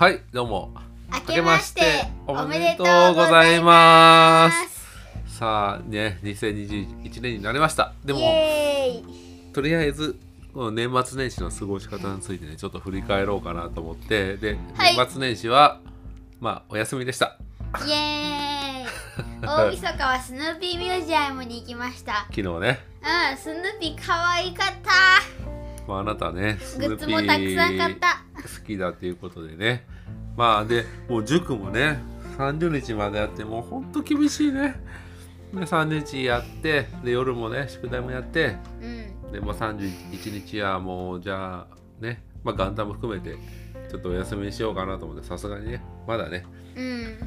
はいどうも。明けましておめでとうございます。さあね2021年になりました。でもとりあえずこの年末年始の過ごし方についてねちょっと振り返ろうかなと思って。で、はい。年末年始はまあお休みでした。イエーイ。大晦日はスヌーピーミュージアムに行きました。昨日ね、うんスヌーピー可愛かった。まあ、あなたねスグッズもたくさん買った好きだっていうことでね。まあでもう塾もね30日までやってもうほんと厳しいね。で30日やってで夜もね宿題もやってうん。で、まあ、31日はもうじゃあね、まあ、元旦も含めてちょっとお休みにしようかなと思ってさすがにねまだねうん。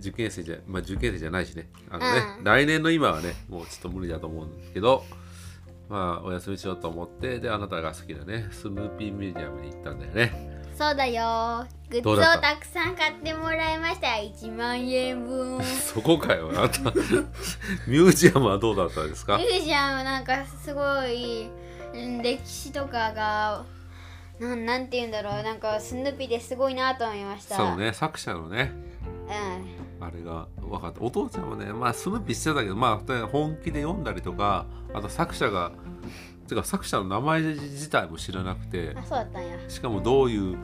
受験生じゃまあ受験生じゃないしね。あのね、うん。来年の今はねもうちょっと無理だと思うんですけどまあお休みしようと思ってであなたが好きなねスヌーピーミュージアムに行ったんだよね。そうだよ。グッズをた？たくさん買ってもらいました。1万円分。そこかよあなた。ミュージアムはどうだったですか？ミュージアムなんかすごいうん歴史とかがなんなんて言うんだろう。なんかスヌーピーですごいなと思いました。そうね作者のね。うんあれが分かった。お父ちゃんはねまあスヌーピーしてたけどまあ本気で読んだりとかあと作者がてか作者の名前自体も知らなくてあそうだったんや。しかもどういう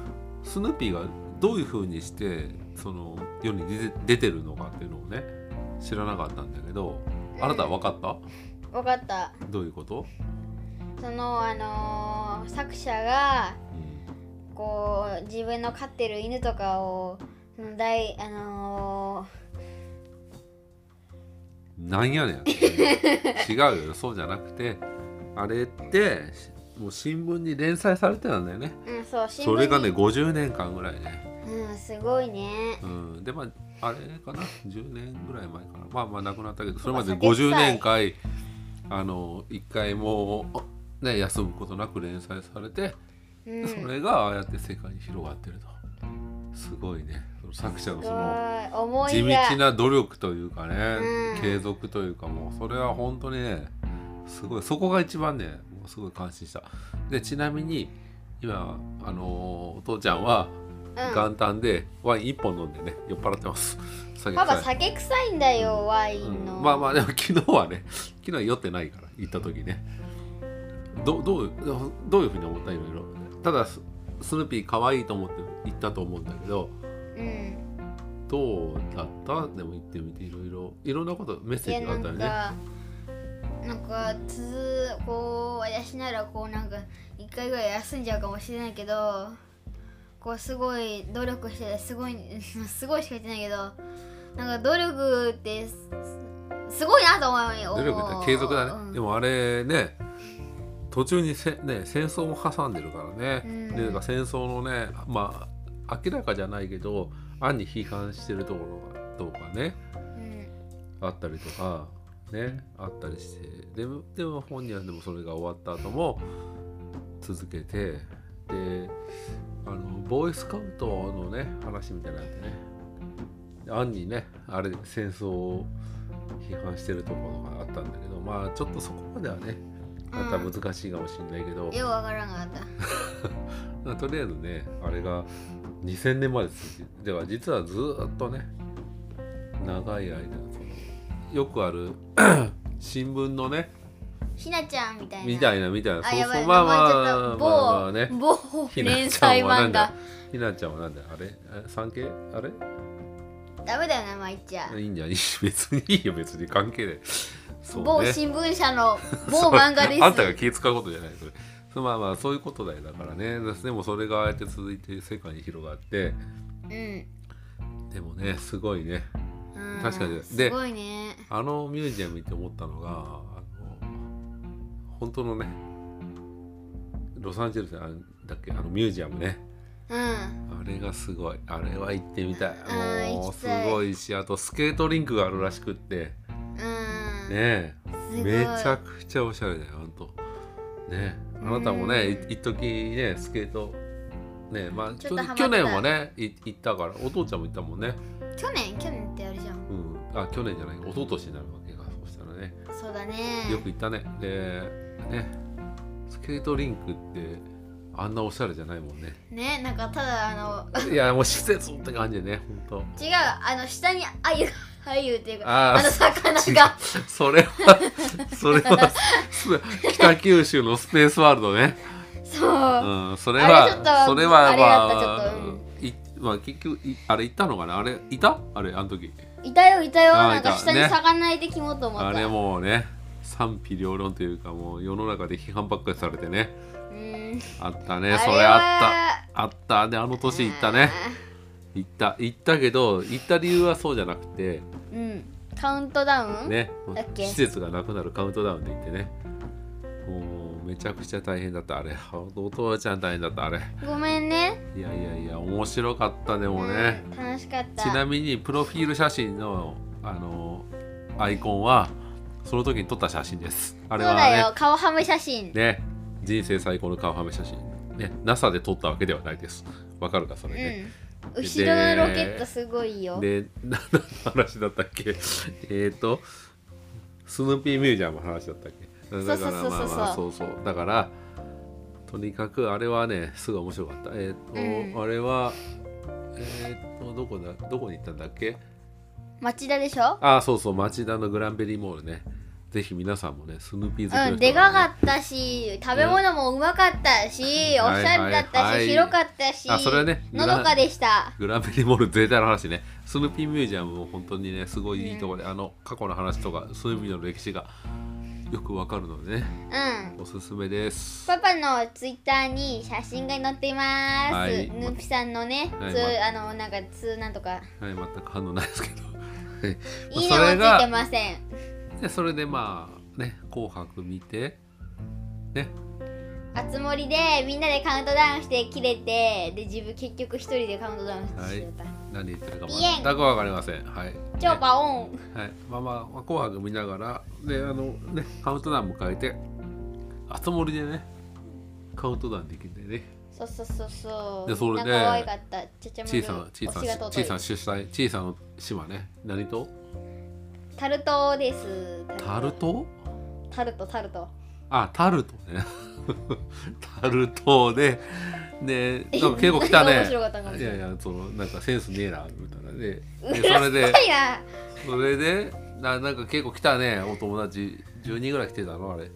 スヌーピーがどういう風にしてその世に出て出てるのかっていうのをね知らなかったんだけどあなたは分かった、分かった。どういうこと、そのあのー作者がうん。こう自分の飼ってる犬とかをその大あのなんやねん。違うよ。そうじゃなくてあれってもう新聞に連載されてたんだよね。ーうんそうそれがね50年間ぐらいね。うんすごいね。うん。でまああれかな。10年ぐらい前かな。まあまあ亡くなったけどそれまでうわ酒臭い50年間あの一回もね休むことなく連載されて、うん。それがああやって世界に広がってると。すごいね作者のその地道な努力というかね、うん。継続というかもうそれは本当にねすごい。そこが一番ねもうすごい感心した。でちなみに今あのお父ちゃんはうん。元旦でワイン1本飲んでね酔っ払ってます。酒パパ臭い。酒臭いんだよワインの、うんまあまあでも昨日はね昨日は酔ってないから行った時ね。どどうどういうふうに思った？いろいろただススヌーピー可愛いと思って行ったと思うんだけどうんどうだった？でも行ってみていろいろ。いろんなことメッセージがあったよね。かなんかつこう私ならこうなんか一回ぐらい休んじゃうかもしれないけどこうすごい努力しててすごい すごいしか言ってないけどなんか努力ってすすごいなと思うよ。努力って継続だね、うん。でもあれね途中にせ、ね、戦争も挟んでるからね、うん。で戦争のねまあ明らかじゃないけど暗に批判してるところがとかね。うんあったりとかねあったりして。でもでも本人はでもそれが終わった後も続けてであのボーイスカウトのね話みたいなのあってね。暗にねあれ戦争を批判してるところがあったんだけどまあちょっとそこまではねまた難しいかもしれないけど、よくわからなかった。まあとりあえずねあれが2000年まででは実はずーっとね長い間よくある 新聞のねひなちゃんみたいな。みたいなみたいなあやばいまあまあまあまあね某連載漫画。ひなちゃんはなんだあれ？え産経あれ？ダメだよ名前言っちゃいいんじゃんいい？別にいいよ別に。関係ないそうね。某新聞社の 某漫画です。あんたが気使うことじゃないそれ。そうまあまあそういうことだよだからね。でもそれがああやって続いて世界に広がって。うん。でもねすごいね。うん。確かに。ですごいね。あのミュージアム行って思ったのがあの本当のねロサンゼルスあだっけ？あのミュージアムね。うん。あれがすごい。あれは行ってみたい。あーもうすごいしあとスケートリンクがあるらしくって。うんねめちゃくちゃおしゃれだよほんと。ねあなたもねい一時ねスケートねまあちょ去年はねい行ったからお父ちゃんも行ったもんね。去年去年ってあれじゃん。うん。あ去年じゃない一昨年になるわけかそしたらね。そうだね。よく行ったね。でねスケートリンクってあんなおしゃれじゃないもんね。ねなんかただあのいやもう施設って感じでねほんと。違うあの下にあゆあゆっていうかあの魚が。それはそれはす北九州のスペースワールドね。そう、うん、それは、それは、まあうん。いまあ、結局、いあれ、行ったのかな？あれ、いた？あれ、あの時。いたよいたよ。なんか下に魚いてきもうと思った。あれもうね、賛否両論というか、もう世の中で批判ばっかりされてね。あったね、あそれあった。あった。ね、あの年行ったね。行った、行ったけど、行った理由はそうじゃなくて、うんカウントダウン、ねだっ、け？施設がなくなるカウントダウンで行ってね。もう、めちゃくちゃ大変だった、あれ。お父ちゃん大変だった、あれ。ごめんねいやいやいや、面白かった、でもね。うん楽しかったちなみにプロフィール写真のあのアイコンはその時に撮った写真です。あれはそうだよね顔はめ写真ね人生最高の顔はめ写真。ね NASA で撮ったわけではないです。わかるかそれね。うん後ろのロケットすごいよ。で何の話だったっけ？えっとスヌーピーミュージアムの話だったっけ？だからそうそうそうそう。まあまあそうそう。だからとにかくあれはねすごい面白かった。えっ、と、うん。あれはえっ、とどこだどこに行ったんだっけ？町田でしょ？あそうそう町田のグランベリーモールねぜひ皆さんもねスヌーピー好きの人はね。うんでかかったし食べ物もうまかったし、おしゃれだったし、はいはいはい。広かったしあそれはねのどかでした。グランベリーモール全体の話ね。スヌーピーミュージアムも本当にねすごいいいところで、あの過去の話とかスヌーピーの歴史がよくわかるのでねうん。おすすめです。パパのツイッターに写真が載っています、はい。ヌーピさんのね、はい。つまあのなんかつなんとか。はい。全く反応ないですけど。はい。いいねもついてませんでそれでまあね紅白見てね。あつ森でみんなでカウントダウンして切れてで自分結局一人でカウントダウンしてた、何言ってるか全くわかりません。はい。超パオン。はい、まあまあ、まあ、紅白見ながら、で、あのね、カウントダウン迎えて、あつ森でね、カウントダウンできるんでね、そうそうそうそう。でそれでなんか可愛かった。ちゃちゃ小さな、小さな、小さなな主催、小さな島ね、何と？タルトです。タルト？タルトタルト。あ、タルトね。タルトで、で、なんか結構来たね。いいやいや、その、なんかセンスねえな、みたいな。で、でそれで、それで、ななんか結構来たね、お友達、10人ぐらい来てたの、あれ。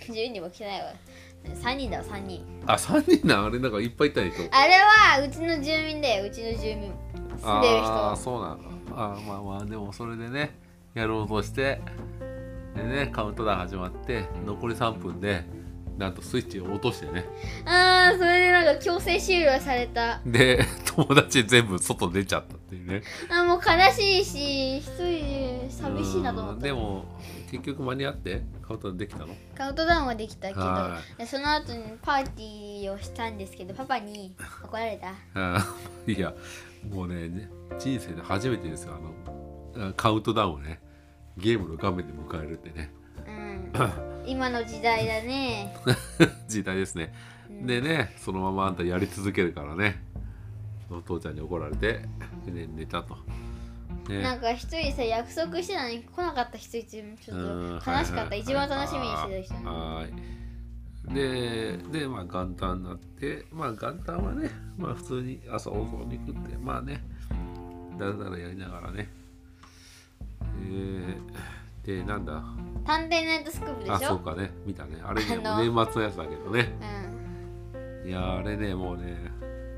10人も来てないわ。3人だわ3人。あ、3人な、あれ、なんかいっぱいいた人。あれはうちの住民だようちの住民。住んでるああ人そうなんだあーまあまあでもそれでねやろうとしてでねカウントダウン始まって残り3分でなんとスイッチを落としてね。あーそれでなんか強制終了された。で友達全部外出ちゃったっていうね。あもう悲しいし一人で寂しいなと思った。うんでも結局間に合ってカウントダウンできたの？カウントダウンはできたけどその後にパーティーをしたんですけどパパに怒られた。いやもうねね人生で初めてですよあのあカウントダウンをねゲームの画面で迎えるってね。うん。今の時代だね。時代ですね。うん。でねそのままあんたやり続けるからね。お父ちゃんに怒られてで寝たと、ね、なんか一人さ約束してたのに来なかった人いつもちょうんっと悲しかった、はいはい一番楽しみにしてた人。はーい。ででまあ元旦になってまあ元旦はねまあ普通に朝お雑煮食ってまあねだらだらやりながらねえー、でなんだ？探偵ナイトスクープであしょ？そうかね。見たね。あれね年末のやつだけどね。うん。いやーあれねもうね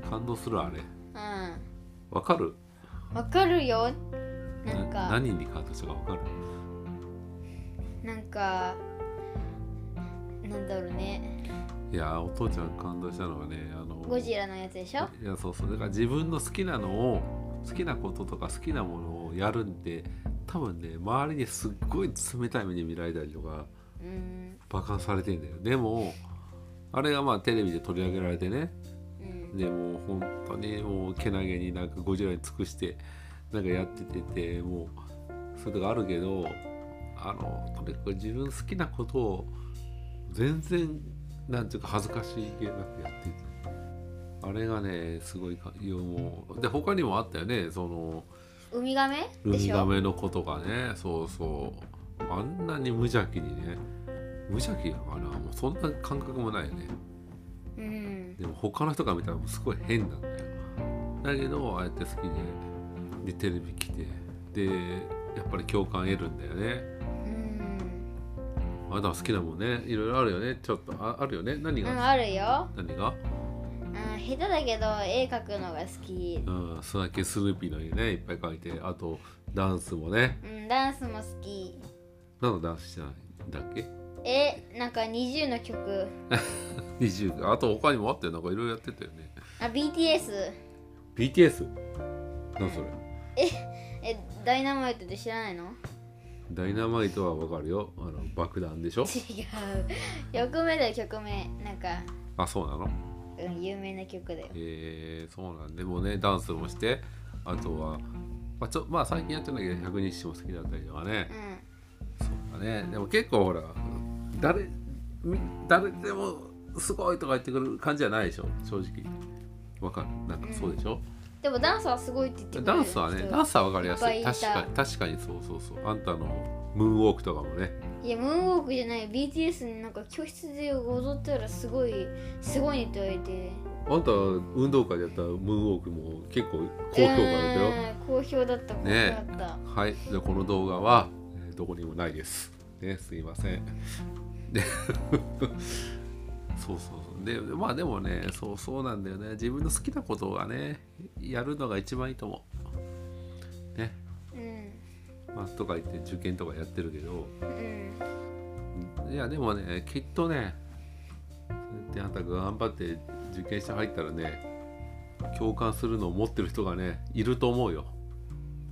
感動するあれ。うわかる？んわかるよ。なんか。何に感動したかわかる？なんかなんだろうね。いやーお父ちゃん感動したのはねあのゴジラのやつでしょ？いやそうそうだから自分の好きなのを好きなこととか好きなものをやるんで多分ね周りにすっごい冷たい目に見られたりとかうん。馬鹿にされてんだよ。でもあれがまあテレビで取り上げられてね。うん。でもう本当にもうけなげになんかゴジラに尽くしてなんかやってててもうそういうとこあるけどあのとにかく自分好きなことを全然なんていうか恥ずかしげなくやっててあれがねすごいかいやもうで他にもあったよねそのウミガメ？でウミガメの子とかねそうそう。あんなに無邪気にね。無邪気やからもうそんな感覚もないよね。うん。他の人が見たらすごい変なんだよ。だけどああやって好きででテレビ来てでやっぱり共感得るんだよね。うん。あなたは好きなもんね。いろいろあるよね。ちょっとああるよね？何うんが、あるよ、何が？うん、下手だけど絵描くのが好き。うんスナケスヌーピーの絵ねいっぱい描いてあとダンスもね。うんダンスも好き。何のダンスしてない？んだっけ？えなんか20の曲。20あと他にもあったよ。なんかいろいろやってたよね。あ BTS BTS 何それ？えダイナマイトって知らないの？ダイナマイトはわかるよ。あの爆弾でしょ？違う。曲名だよ曲名。なんか、あそうなの？うん、有名な曲だよ。えー、そうなんでもうねダンスもしてあとはまあちょまあ最近やってないけど百日誌も好きだったりとかね。うそうだね。でも結構ほら誰み誰でもすごいとか言ってくる感じじゃないでしょ？正直。わかる？なんかそうでしょ、んでもダンスはすごいって言ってくれるダンスはねダンスはわかりやすい。いっぱいいた。確かに確かにそうそうそう。あんたのムーンウォークとかもね。いやムーンウォークじゃない。BTS になんか教室で踊ったらすごいすごいねって言われて。あんた運動会でやったムーンウォークも結構高評価だったよ、うん好評だった好評ねだった、はい。じゃあこの動画はえーどこにもないです。ねすいません。そうそうでまあでもねそうそうなんだよね。自分の好きなことがねやるのが一番いいと思う。ね。うん。まあとか言って受験とかやってるけど。うん。いやでもねきっとねそうやってあんたが頑張って受験して入ったらね共感するのを持ってる人がねいると思うよ。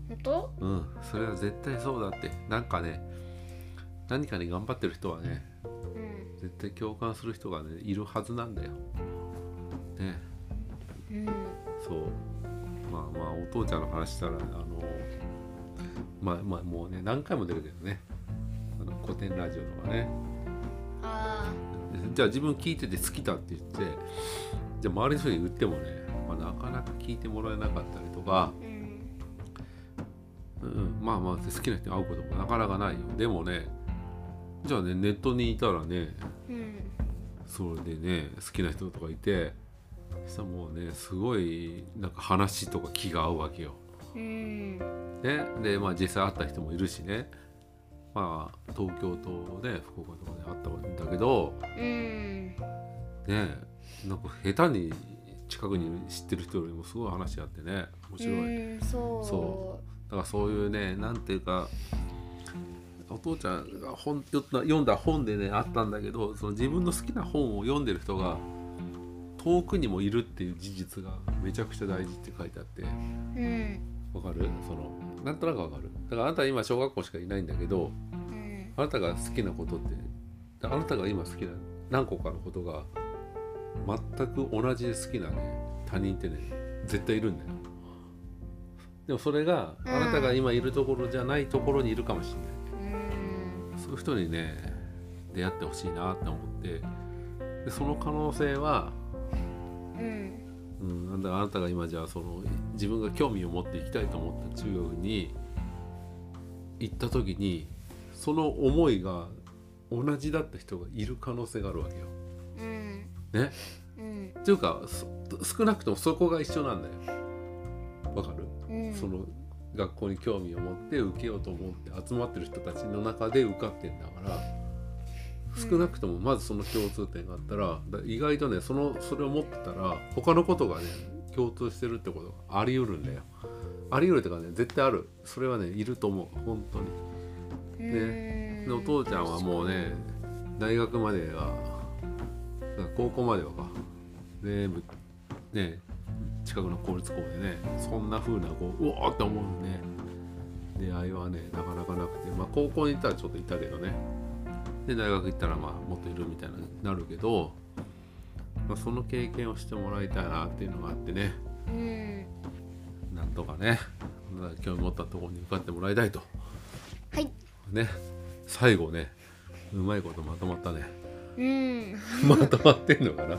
本当？うん。それは絶対そうだって。なんかね何かに頑張ってる人はねうん絶対共感する人がねいるはずなんだよ。ね。うんそう。まあまあお父ちゃんの話したらあのまあまあもうね何回も出るけどね。あの古典ラジオとかね。あじゃあ自分聞いてて好きだって言ってじゃあ周りの人に言ってもね、まあ、なかなか聞いてもらえなかったりとか、あうんうん、まあまあ好きな人に会うこともなかなかないよ。でもねじゃあねネットにいたらねうん。それでね好きな人とかいてそしたらもうねすごいなんか話とか気が合うわけよ。うん。ね、でまあ実際会った人もいるしね。まあ東京とね福岡とかで会ったんだけどうん。ねなんか下手に近くに知ってる人よりもすごい話あってね面白い。うんそう。そだからそういうねなんていうかお父ちゃんが本読んだ本でねあったんだけどその自分の好きな本を読んでる人が遠くにもいるっていう事実がめちゃくちゃ大事って書いてあって。うん。わかる？そのなんとなくわかる。だからあなた今小学校しかいないんだけどうん。あなたが好きなことってあなたが今好きな何個かのことが全く同じで好きなね他人ってね絶対いるんだよ。でもそれがうんあなたが今いるところじゃないところにいるかもしれない、うんそういう人にね出会ってほしいなって思ってでその可能性は、うん。うん、なんだあなたが今じゃあその自分が興味を持っていきたいと思った中学に行った時にその思いが同じだった人がいる可能性があるわけよ。うん。ね？うん。っていうかそ少なくともそこが一緒なんだよ。わかる、うん。その学校に興味を持って受けようと思って集まってる人たちの中で受かってんだから少なくともまずその共通点があったらだ意外とねそのそれを持ってたら他のことがね共通してるってことがあり得るんだよ。あり得るっていうかね絶対ある。それはねいると思う。本当に。ね。でお父ちゃんはもうね大学までは高校まではか。全部ね近くの公立校でねそんな風なこううわーって思うね。出会いはねなかなかなくてまあ高校に行ったらちょっといたけどね。で大学行ったらまあもっといるみたいになるけど、まあ、その経験をしてもらいたいなっていうのがあってね。うん。なんとかね興味持ったところに受かってもらいたいと。はい。ね。最後ねうまいことまとまったねうん。まとまってんのかな？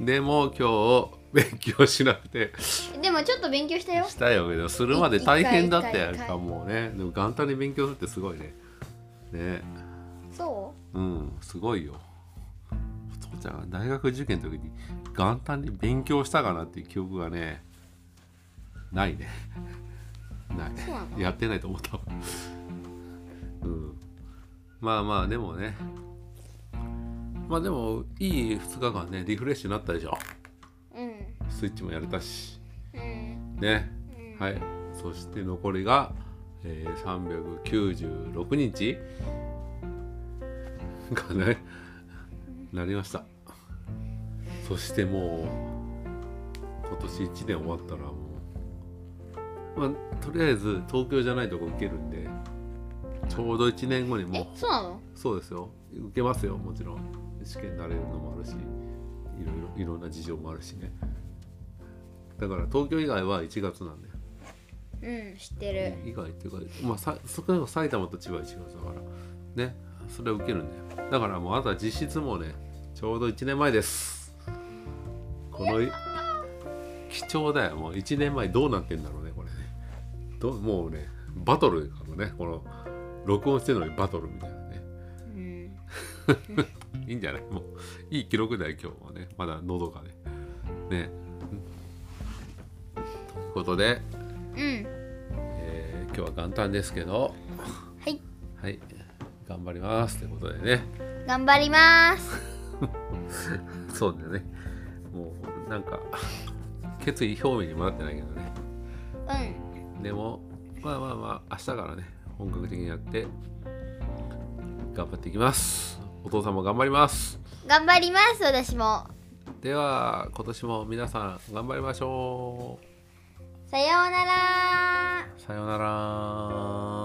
でも今日勉強しなくて。でもちょっと勉強したよ。したよけどするまで大変だったやんかもうね。でも元旦に勉強するってすごいね。ね。そう？んすごいよ。普父ちゃんが大学受験の時に元旦に勉強したかなっていう記憶がねないね。ない。やってないと思ったわうん。まあまあでもねまあでもいい2日間ねリフレッシュになったでしょ。うん。スイッチもやれたし。うん。ね。はい。そして残りが、えー、396日。がねなりました。そしてもう今年1年終わったらもうまあとりあえず東京じゃないとこ受けるんでちょうど1年後にもえうそうなの？そうですよ。受けますよもちろん試験になれるのもあるしいろいろいろんな事情もあるしね。だから東京以外は1月なんだよ。うん知ってる。以外っていうかまあさそこでも埼玉と千葉は1月だから。ねそれは受けるんだよ。だからもうあとは実質もうねちょうど1年前です。このい貴重だよ。もう1年前どうなってんだろうねこれね。どもうねバトルかもね。この録音してるのにバトルみたいな いいんじゃない？もういい記録だよ今日はね。まだのどかでね。ということで、うん。えー今日は元旦ですけど。はい。はい。頑張りますということでね。頑張ります。そうだよね。もうなんか決意表明にもなってないけどね。うん。でもまあまあまあ明日からね本格的にやって頑張っていきますお父さんも頑張ります。頑張ります私も。では今年も皆さん頑張りましょさようなら。うさようなら